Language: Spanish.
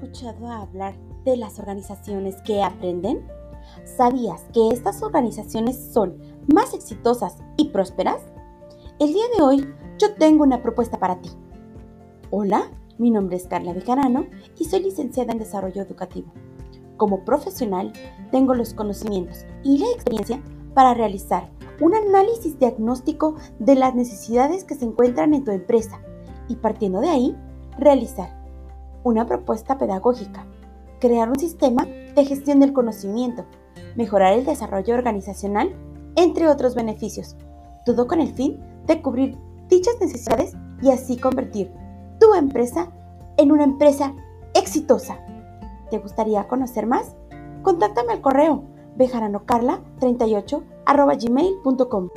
escuchado hablar de las organizaciones que aprenden? ¿Sabías que estas organizaciones son más exitosas y prósperas? El día de hoy yo tengo una propuesta para ti. Hola, mi nombre es Carla Bejarano y soy licenciada en Desarrollo Educativo. Como profesional tengo los conocimientos y la experiencia para realizar un análisis diagnóstico de las necesidades que se encuentran en tu empresa y partiendo de ahí, realizar una propuesta pedagógica, crear un sistema de gestión del conocimiento, mejorar el desarrollo organizacional, entre otros beneficios, todo con el fin de cubrir dichas necesidades y así convertir tu empresa en una empresa exitosa. ¿Te gustaría conocer más? Contáctame al correo bejaranocarla38 gmail.com.